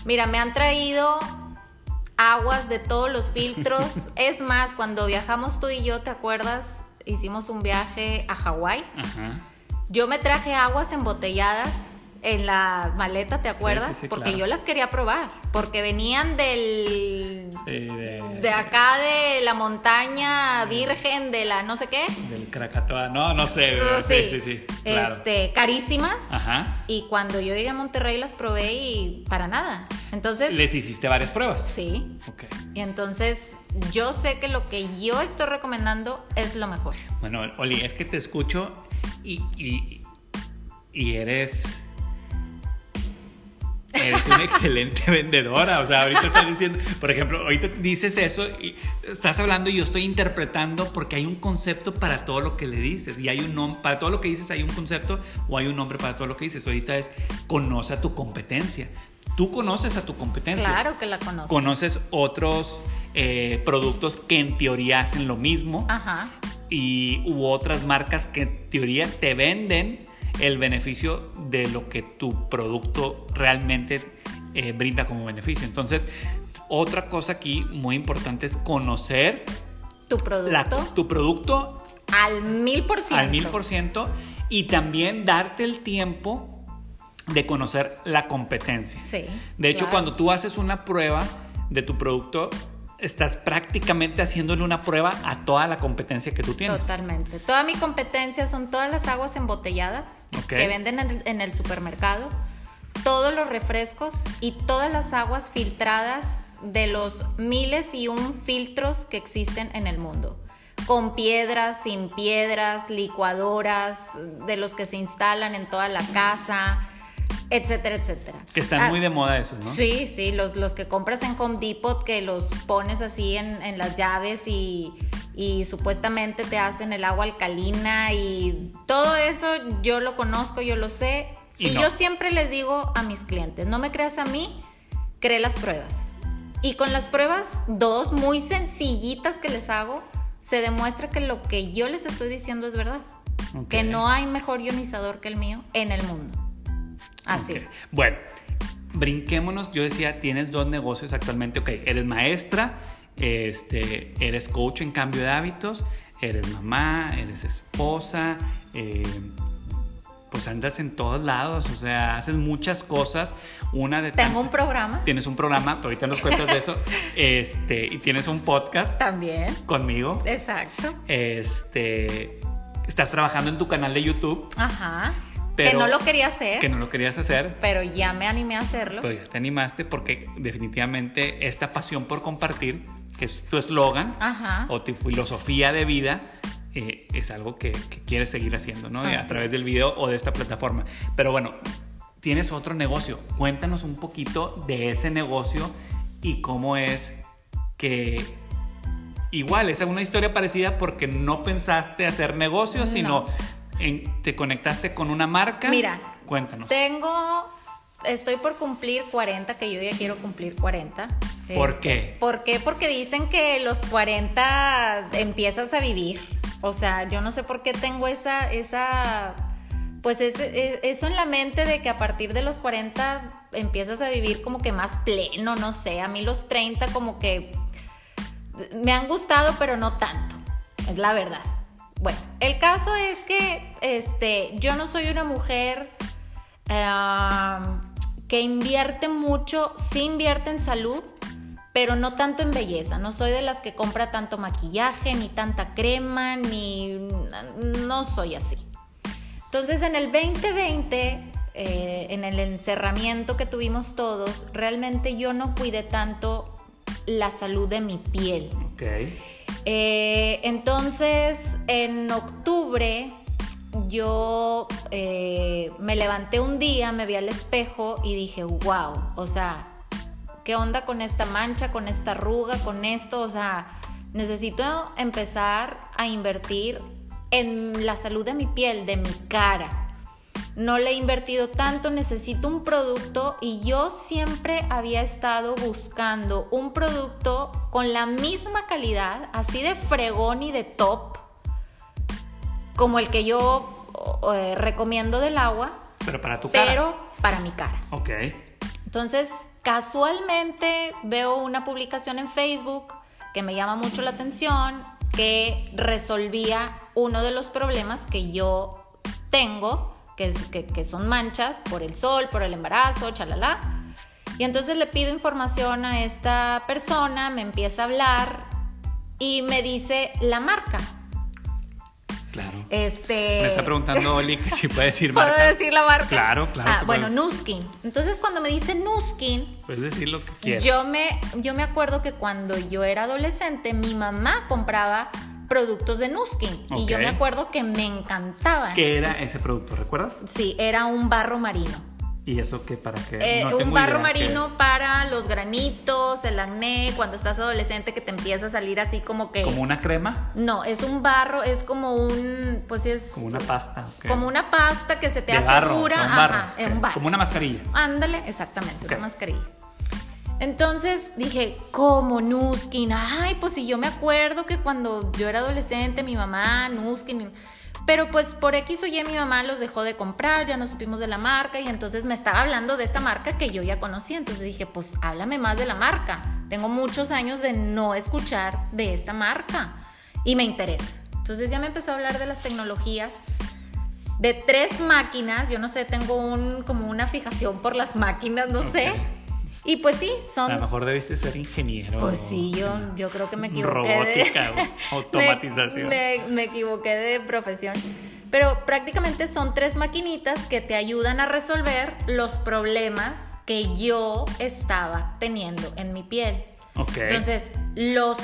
Mira, me han traído aguas de todos los filtros. [laughs] es más, cuando viajamos tú y yo, ¿te acuerdas? Hicimos un viaje a Hawái. Ajá. Yo me traje aguas embotelladas en la maleta, ¿te acuerdas? sí, sí, porque claro. yo las quería probar, porque venían del de acá de la montaña virgen de la no sé qué. Del Krakatoa. No, no sé. Sí, sí, sí. Claro. Este, carísimas. Ajá. Y cuando yo llegué a Monterrey las probé y para nada. Entonces, Les hiciste varias pruebas. sí. Ok. Y entonces yo sé que lo que yo estoy recomendando es lo mejor. Bueno, Oli, es que te escucho y, y, y eres. Eres una excelente vendedora. O sea, ahorita estás diciendo, por ejemplo, ahorita dices eso y estás hablando y yo estoy interpretando porque hay un concepto para todo lo que le dices. Y hay un nombre, para todo lo que dices hay un concepto o hay un nombre para todo lo que dices. Ahorita es conoce a tu competencia. Tú conoces a tu competencia. Claro que la conozco. Conoces otros eh, productos que en teoría hacen lo mismo Ajá. y u otras marcas que en teoría te venden el beneficio de lo que tu producto realmente eh, brinda como beneficio. Entonces, otra cosa aquí muy importante es conocer Tu producto la- tu producto al mil por ciento. al mil por ciento y también darte el tiempo de conocer la competencia. Sí. De hecho, claro. cuando tú haces una prueba de tu producto, estás prácticamente haciéndole una prueba a toda la competencia que tú tienes. Totalmente. Toda mi competencia son todas las aguas embotelladas que venden en el, en el supermercado, todos los refrescos y todas las aguas filtradas de los miles y un filtros que existen en el mundo. Con piedras, sin piedras, licuadoras, de los que se instalan en toda la casa, etcétera, etcétera. Que están Ah, muy de moda esos, ¿no? Sí, sí, los, los que compras en Home Depot, que los pones así en, en las llaves y y supuestamente te hacen el agua alcalina y todo eso yo lo conozco, yo lo sé. Y, yo siempre les digo a mis clientes, no me creas a mí, cree las pruebas. Y con las pruebas, dos muy sencillitas que les hago, se demuestra que lo que yo les estoy diciendo es verdad. Que no hay mejor ionizador que el mío en el mundo. Así. Bueno, brinquémonos. Yo decía, tienes dos negocios actualmente. Ok, eres maestra, este, eres coach en cambio de hábitos, eres mamá, eres esposa, eh, pues andas en todos lados, o sea, haces muchas cosas. Una de Tengo un programa. Tienes un programa, ahorita nos cuentas de eso. [laughs] este, y tienes un podcast. También. Conmigo. Exacto. Este, estás trabajando en tu canal de YouTube. Ajá. Que no lo quería hacer. Que no lo querías hacer. Pero ya me animé a hacerlo. Pero ya te animaste porque definitivamente esta pasión por compartir, que es tu eslogan o tu filosofía de vida, eh, es algo que, quieres seguir haciendo, ¿no? a través del video o de esta plataforma. Pero bueno, tienes otro negocio. Cuéntanos un poquito de ese negocio y cómo es que igual es una historia parecida porque no pensaste hacer negocio, sino te conectaste con una marca. Mira, cuéntanos. Tengo, estoy por cumplir 40, que yo ya quiero cumplir 40. ¿Por este, qué? ¿Por qué? Porque dicen que los 40 empiezas a vivir. O sea, yo no sé por qué tengo esa, esa, pues e, eso en la mente de que a partir de los 40 empiezas a vivir como que más pleno, no sé. A mí los 30 como que me han gustado, pero no tanto, es la verdad. Bueno, el caso es que este, yo no soy una mujer que invierte mucho, sí invierte en salud, pero no tanto en belleza. No soy de las que compra tanto maquillaje, ni tanta crema, ni... No soy así. Entonces en el 2020, eh, en el encerramiento que tuvimos todos, realmente yo no cuidé tanto la salud de mi piel. Ok. Eh, entonces, en octubre yo eh, me levanté un día, me vi al espejo y dije, wow, o sea, ¿qué onda con esta mancha, con esta arruga, con esto? O sea, necesito empezar a invertir en la salud de mi piel, de mi cara. No le he invertido tanto, necesito un producto y yo siempre había estado buscando un producto con la misma calidad, así de fregón y de top, como el que yo eh, recomiendo del agua. Pero para tu cara. Pero para mi cara. Ok. Entonces, casualmente veo una publicación en Facebook que me llama mucho la atención, que resolvía uno de los problemas que yo tengo, que, es, que, son manchas por el sol, por el embarazo, chalala. Y entonces le pido información a esta persona, me empieza a hablar y me dice la marca. Claro. Este... Me está preguntando Oli que si puede decir [laughs] marca. ¿Puedo decir la marca? Claro, claro. Ah, bueno, Nuskin. Entonces cuando me dice Nuskin... Puedes decir lo que quieras. Yo me, yo me acuerdo que cuando yo era adolescente, mi mamá compraba productos de Nuskin. Y yo me acuerdo que me encantaban. ¿Qué era ese producto? ¿Recuerdas? Sí, era un barro marino. ¿Y eso qué para qué? Eh, un barro marino para los granitos, el acné, cuando estás adolescente que te empieza a salir así como que... ¿Como una crema? No, es un barro, es como un... Pues es... Como una pasta. Como una pasta que se te hace barro, dura. Ajá, un barro. Como una mascarilla. Ándale, exactamente, una mascarilla. Entonces dije, ¿cómo Nuskin? Ay, pues si yo me acuerdo que cuando yo era adolescente, mi mamá, Nuskin pero pues por X o Y mi mamá los dejó de comprar, ya no supimos de la marca y entonces me estaba hablando de esta marca que yo ya conocía. Entonces dije, pues háblame más de la marca. Tengo muchos años de no escuchar de esta marca y me interesa. Entonces ya me empezó a hablar de las tecnologías, de tres máquinas. Yo no sé, tengo un, como una fijación por las máquinas, no sé y pues sí, son... A lo mejor debiste ser ingeniero. Pues sí, yo, yo creo que me equivoqué. Robótica, [laughs] automatización. Me, me, equivoqué de profesión. Pero prácticamente son tres maquinitas que te ayudan a resolver los problemas que yo estaba teniendo en mi piel. Ok. Entonces, los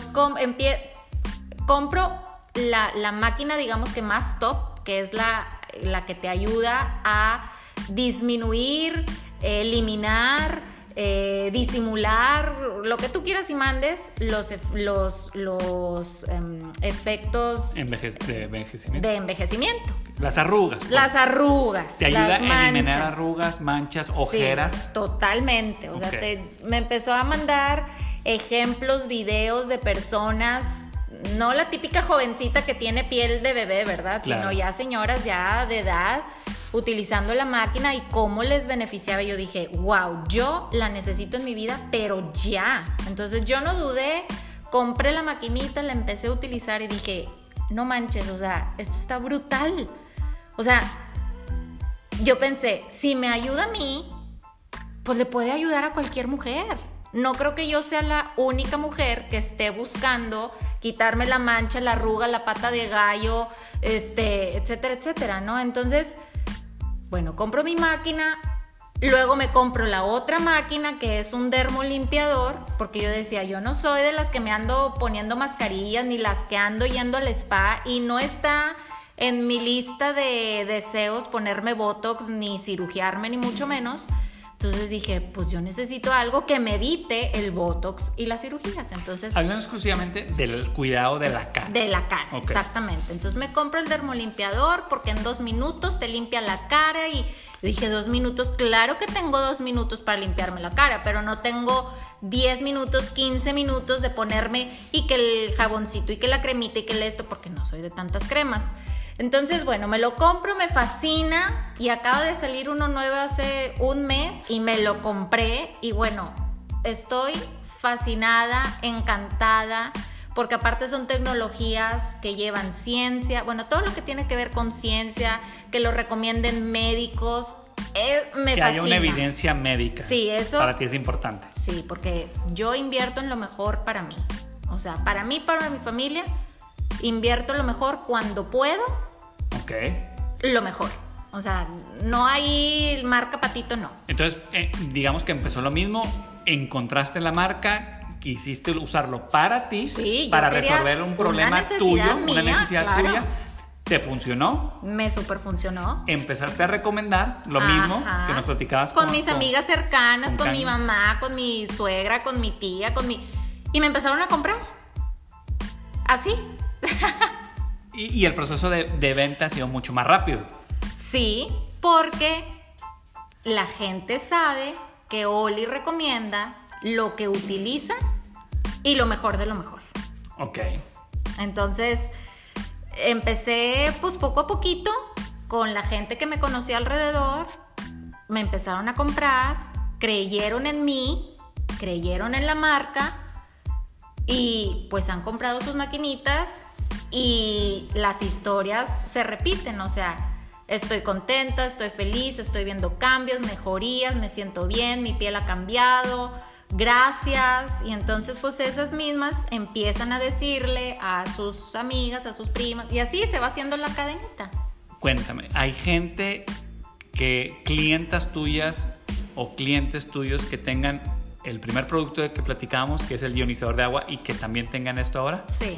compro la, la, máquina, digamos que más top, que es la, la que te ayuda a disminuir, eliminar eh, disimular, lo que tú quieras y mandes, los, los, los em, efectos de envejecimiento. De envejecimiento. Las arrugas. Pues. Las arrugas. Te ayuda a eliminar arrugas, manchas, ojeras. totalmente. O sea, me empezó a mandar ejemplos, videos de personas no la típica jovencita que tiene piel de bebé, ¿verdad? Sino ya señoras ya de edad utilizando la máquina y cómo les beneficiaba. Yo dije, wow, yo la necesito en mi vida, pero ya. Entonces yo no dudé, compré la maquinita, la empecé a utilizar y dije, no manches, o sea, esto está brutal. O sea, yo pensé, si me ayuda a mí, pues le puede ayudar a cualquier mujer. No creo que yo sea la única mujer que esté buscando quitarme la mancha, la arruga, la pata de gallo, este, etcétera, etcétera, ¿no? Entonces, bueno, compro mi máquina, luego me compro la otra máquina que es un dermolimpiador, porque yo decía, yo no soy de las que me ando poniendo mascarillas ni las que ando yendo al spa y no está en mi lista de deseos ponerme botox ni cirugiarme ni mucho menos. Entonces dije, pues yo necesito algo que me evite el botox y las cirugías. Entonces. Hablando exclusivamente del cuidado de la cara. De la cara, exactamente. Entonces me compro el dermolimpiador porque en dos minutos te limpia la cara y dije, dos minutos, claro que tengo dos minutos para limpiarme la cara, pero no tengo 10 minutos, 15 minutos de ponerme y que el jaboncito y que la cremita y que el esto, porque no soy de tantas cremas. Entonces, bueno, me lo compro, me fascina y acaba de salir uno nuevo hace un mes y me lo compré y bueno, estoy fascinada, encantada, porque aparte son tecnologías que llevan ciencia, bueno, todo lo que tiene que ver con ciencia, que lo recomienden médicos, eh, me que haya una evidencia médica. Sí, eso. Para ti es importante. Sí, porque yo invierto en lo mejor para mí. O sea, para mí, para mi familia, invierto lo mejor cuando puedo Ok. Lo mejor. O sea, no hay marca patito, no. Entonces, eh, digamos que empezó lo mismo, encontraste la marca, quisiste usarlo para ti, para resolver un problema tuyo, una necesidad tuya. ¿Te funcionó? Me super funcionó. Empezaste a recomendar lo mismo que nos platicabas con, mis amigas cercanas, con, mi mamá, con mi suegra, con mi tía, con mi... Y me empezaron a comprar. Así. [laughs] Y, el proceso de, venta ha sido mucho más rápido. Sí, porque la gente sabe que Oli recomienda lo que utiliza y lo mejor de lo mejor. Ok. Entonces, empecé pues poco a poquito con la gente que me conocía alrededor, me empezaron a comprar, creyeron en mí, creyeron en la marca y pues han comprado sus maquinitas y las historias se repiten, o sea, estoy contenta, estoy feliz, estoy viendo cambios, mejorías, me siento bien, mi piel ha cambiado, gracias. Y entonces pues esas mismas empiezan a decirle a sus amigas, a sus primas, y así se va haciendo la cadenita. Cuéntame, ¿hay gente que clientas tuyas o clientes tuyos que tengan el primer producto de que platicábamos, que es el ionizador de agua, y que también tengan esto ahora? Sí.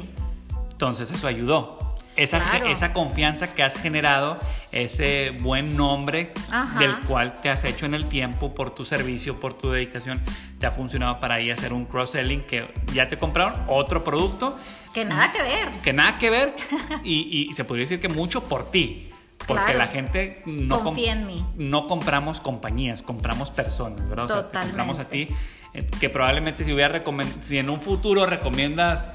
Entonces eso ayudó. Esa, esa confianza que has generado, ese buen nombre del cual te has hecho en el tiempo por tu servicio, por tu dedicación, te ha funcionado para ahí hacer un cross-selling que ya te compraron otro producto. Que nada que ver. Que nada que ver. [laughs] y, se podría decir que mucho por ti. Porque la gente no, Confía en mí. no compramos compañías, compramos personas, ¿verdad? O sea, te compramos a ti. Eh, que probablemente si, hubiera si en un futuro recomiendas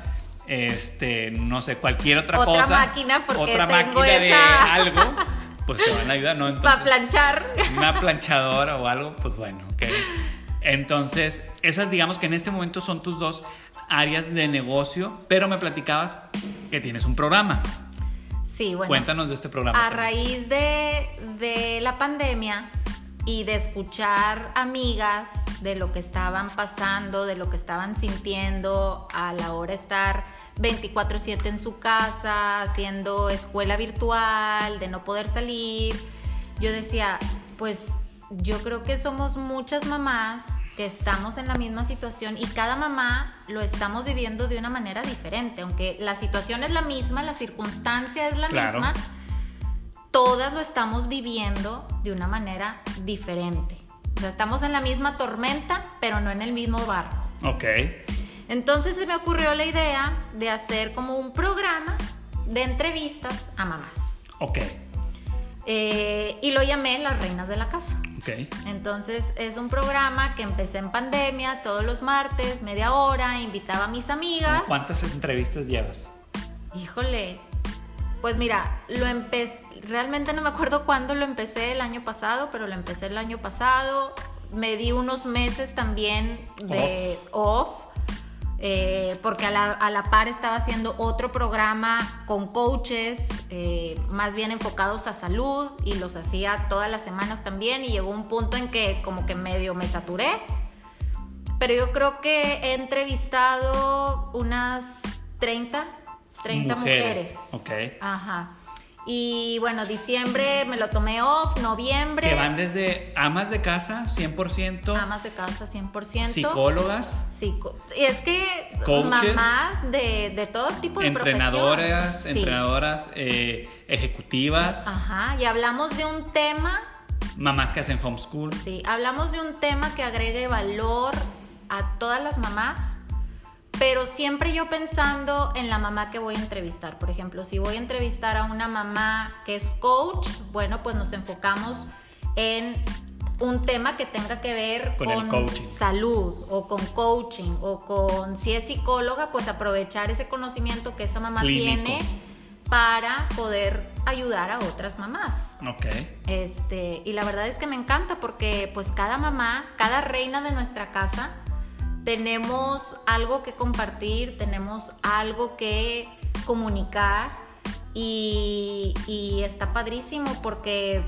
este, no sé, cualquier otra, otra cosa. Máquina porque otra máquina de algo, pues te van a ayudar, ¿no? [laughs] Entonces, Para planchar. Una planchadora o algo, pues bueno, ok. Entonces, esas digamos que en este momento son tus dos áreas de negocio, pero me platicabas que tienes un programa. Sí, bueno. Cuéntanos de este programa. A raíz de, de la pandemia, y de escuchar amigas de lo que estaban pasando, de lo que estaban sintiendo a la hora de estar 24/7 en su casa, haciendo escuela virtual, de no poder salir. Yo decía, pues yo creo que somos muchas mamás que estamos en la misma situación y cada mamá lo estamos viviendo de una manera diferente, aunque la situación es la misma, la circunstancia es la misma todas lo estamos viviendo de una manera diferente. O sea, estamos en la misma tormenta, pero no en el mismo barco. Ok. Entonces se me ocurrió la idea de hacer como un programa de entrevistas a mamás. Ok. Eh, y lo llamé Las Reinas de la Casa. Ok. Entonces es un programa que empecé en pandemia, todos los martes, media hora, invitaba a mis amigas. ¿Cuántas entrevistas llevas? Híjole, pues mira, lo empecé, realmente no me acuerdo cuándo lo empecé el año pasado, pero lo empecé el año pasado. Me di unos meses también de off eh, porque a la, par estaba haciendo otro programa con coaches, eh, más bien enfocados a salud, y los hacía todas las semanas también, y llegó un punto en que como que medio me saturé. Pero yo creo que he entrevistado unas 30, 30 mujeres. mujeres. Ok. Ajá. Y bueno, diciembre me lo tomé off, noviembre. Que van desde amas de casa, 100%. Amas de casa, 100%. Psicólogas. Psico y es que coaches, mamás de, de, todo tipo de Entrenadoras, entrenadoras eh, ejecutivas. Ajá, y hablamos de un tema. Mamás que hacen homeschool. Sí, hablamos de un tema que agregue valor a todas las mamás pero siempre yo pensando en la mamá que voy a entrevistar. Por ejemplo, si voy a entrevistar a una mamá que es coach, bueno, pues nos enfocamos en un tema que tenga que ver con, salud o con coaching o con si es psicóloga, pues aprovechar ese conocimiento que esa mamá tiene para poder ayudar a otras mamás. Ok. Este, y la verdad es que me encanta porque pues cada mamá, cada reina de nuestra casa tenemos algo que compartir, tenemos algo que comunicar y, está padrísimo porque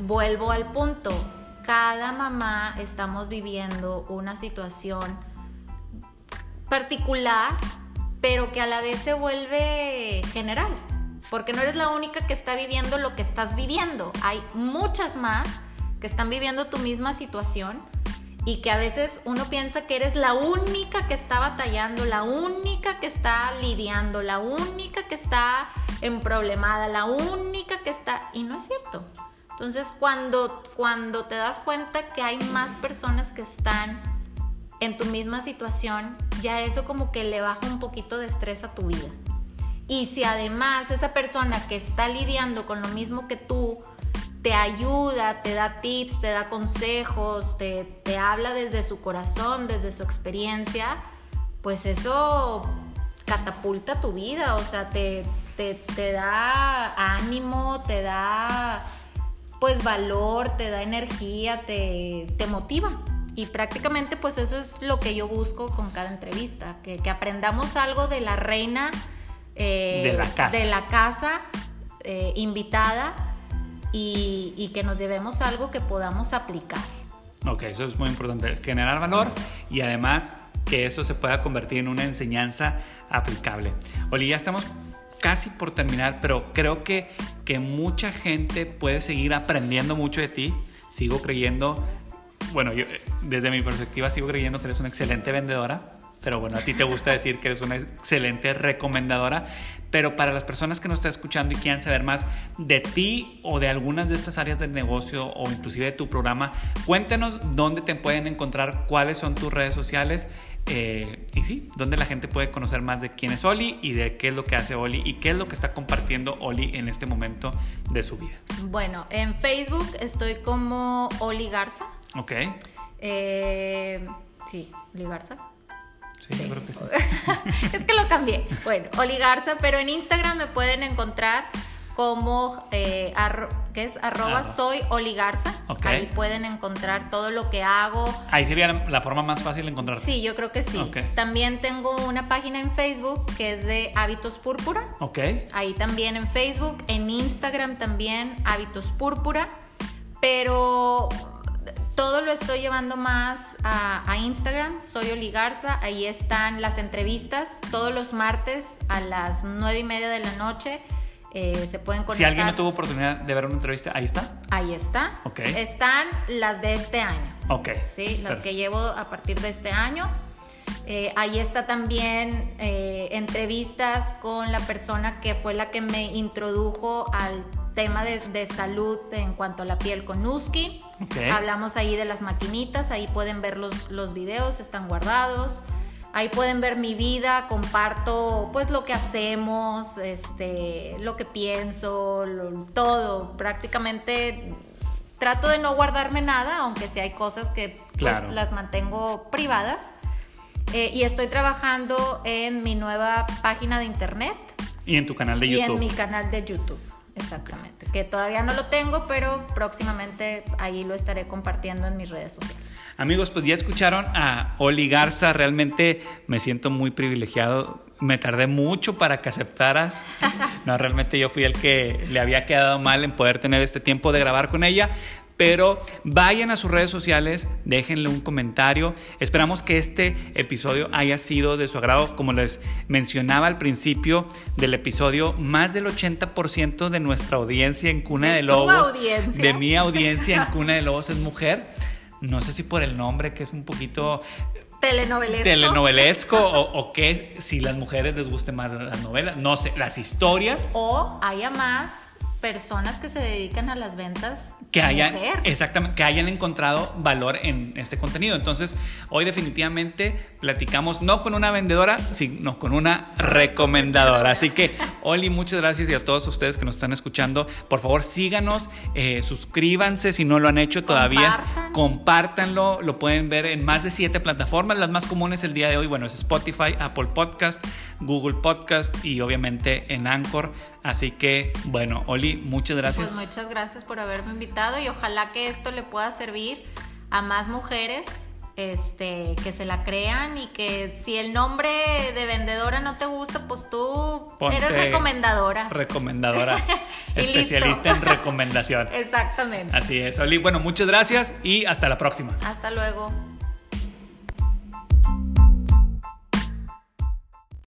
vuelvo al punto, cada mamá estamos viviendo una situación particular, pero que a la vez se vuelve general, porque no eres la única que está viviendo lo que estás viviendo, hay muchas más que están viviendo tu misma situación y que a veces uno piensa que eres la única que está batallando, la única que está lidiando, la única que está en problemada, la única que está... Y no es cierto. Entonces cuando, cuando te das cuenta que hay más personas que están en tu misma situación, ya eso como que le baja un poquito de estrés a tu vida. Y si además esa persona que está lidiando con lo mismo que tú, te ayuda, te da tips, te da consejos, te, habla desde su corazón, desde su experiencia, pues eso catapulta tu vida, o sea, te, te, da ánimo, te da pues valor, te da energía, te, motiva. Y prácticamente pues eso es lo que yo busco con cada entrevista, que, aprendamos algo de la reina eh, de la casa, eh, invitada y, que nos llevemos algo que podamos aplicar. Ok, eso es muy importante, generar valor y además que eso se pueda convertir en una enseñanza aplicable. Oli, ya estamos casi por terminar, pero creo que, que mucha gente puede seguir aprendiendo mucho de ti. Sigo creyendo, bueno, yo desde mi perspectiva sigo creyendo que eres una excelente vendedora pero bueno, a ti te gusta decir que eres una excelente recomendadora, pero para las personas que nos están escuchando y quieran saber más de ti o de algunas de estas áreas del negocio o inclusive de tu programa, cuéntanos dónde te pueden encontrar, cuáles son tus redes sociales eh, y sí, dónde la gente puede conocer más de quién es Oli y de qué es lo que hace Oli y qué es lo que está compartiendo Oli en este momento de su vida. Bueno, en Facebook estoy como Oli Garza. Ok. Eh, sí, Oli Garza. Sí, yo creo que sí. [laughs] es que lo cambié. Bueno, Oli Garza, pero en Instagram me pueden encontrar como eh, que es arroba soy Oligarza. Ahí pueden encontrar todo lo que hago. Ahí sería la, forma más fácil de encontrar. Sí, yo creo que sí. También tengo una página en Facebook que es de Hábitos Púrpura. Ok. Ahí también en Facebook, en Instagram también Hábitos Púrpura. Pero todo lo estoy llevando más a, Instagram, soy Oligarza, ahí están las entrevistas todos los martes a las nueve y media de la noche. Eh, se pueden conectar. Si alguien no tuvo oportunidad de ver una entrevista, ahí está. Ahí está. Ok. Están las de este año. Ok. Sí, las que llevo a partir de este año. Eh, ahí está también eh, entrevistas con la persona que fue la que me introdujo al tema de, de salud en cuanto a la piel con Nuski. Ok. Hablamos ahí de las maquinitas, ahí pueden ver los, los videos, están guardados. Ahí pueden ver mi vida, comparto pues lo que hacemos, este, lo que pienso, lo- todo. Prácticamente trato de no guardarme nada, aunque sí hay cosas que pues, Claro. las mantengo privadas. Eh, y estoy trabajando en mi nueva página de internet Y en tu canal de y YouTube. en mi canal de YouTube. Exactamente. Que todavía no lo tengo, pero próximamente ahí lo estaré compartiendo en mis redes sociales. Amigos, pues ya escucharon a Oli Garza. Realmente me siento muy privilegiado. Me tardé mucho para que aceptara. [laughs] No, realmente yo fui el que le había quedado mal en poder tener este tiempo de grabar con ella. Pero vayan a sus redes sociales, déjenle un comentario. Esperamos que este episodio haya sido de su agrado. Como les mencionaba al principio del episodio, más del 80% de nuestra audiencia en Cuna ¿De Lobos, de mi audiencia en Cuna de Lobos es mujer. No sé si por el nombre, que es un poquito Telenovelesco. telenovelesco o, o que si las mujeres les guste más las novelas, no sé, las historias O haya más personas que se dedican a las ventas. que hayan mujer. exactamente que hayan encontrado valor en este contenido. Entonces, hoy definitivamente platicamos no con una vendedora, sino con una recomendadora. Así que, Oli, muchas gracias y a todos ustedes que nos están escuchando, por favor, síganos, eh, suscríbanse si no lo han hecho todavía, Compartan. compártanlo, lo pueden ver en más de siete plataformas, las más comunes el día de hoy, bueno, es Spotify, Apple Podcast, Google Podcast y obviamente en Anchor. Así que, bueno, Oli, muchas gracias. Pues muchas gracias por haberme invitado y ojalá que esto le pueda servir a más mujeres este, que se la crean y que si el nombre de vendedora no te gusta, pues tú Ponte eres recomendadora. Recomendadora. [laughs] Especialista en recomendación. [laughs] Exactamente. Así es, Oli. Bueno, muchas gracias y hasta la próxima. Hasta luego.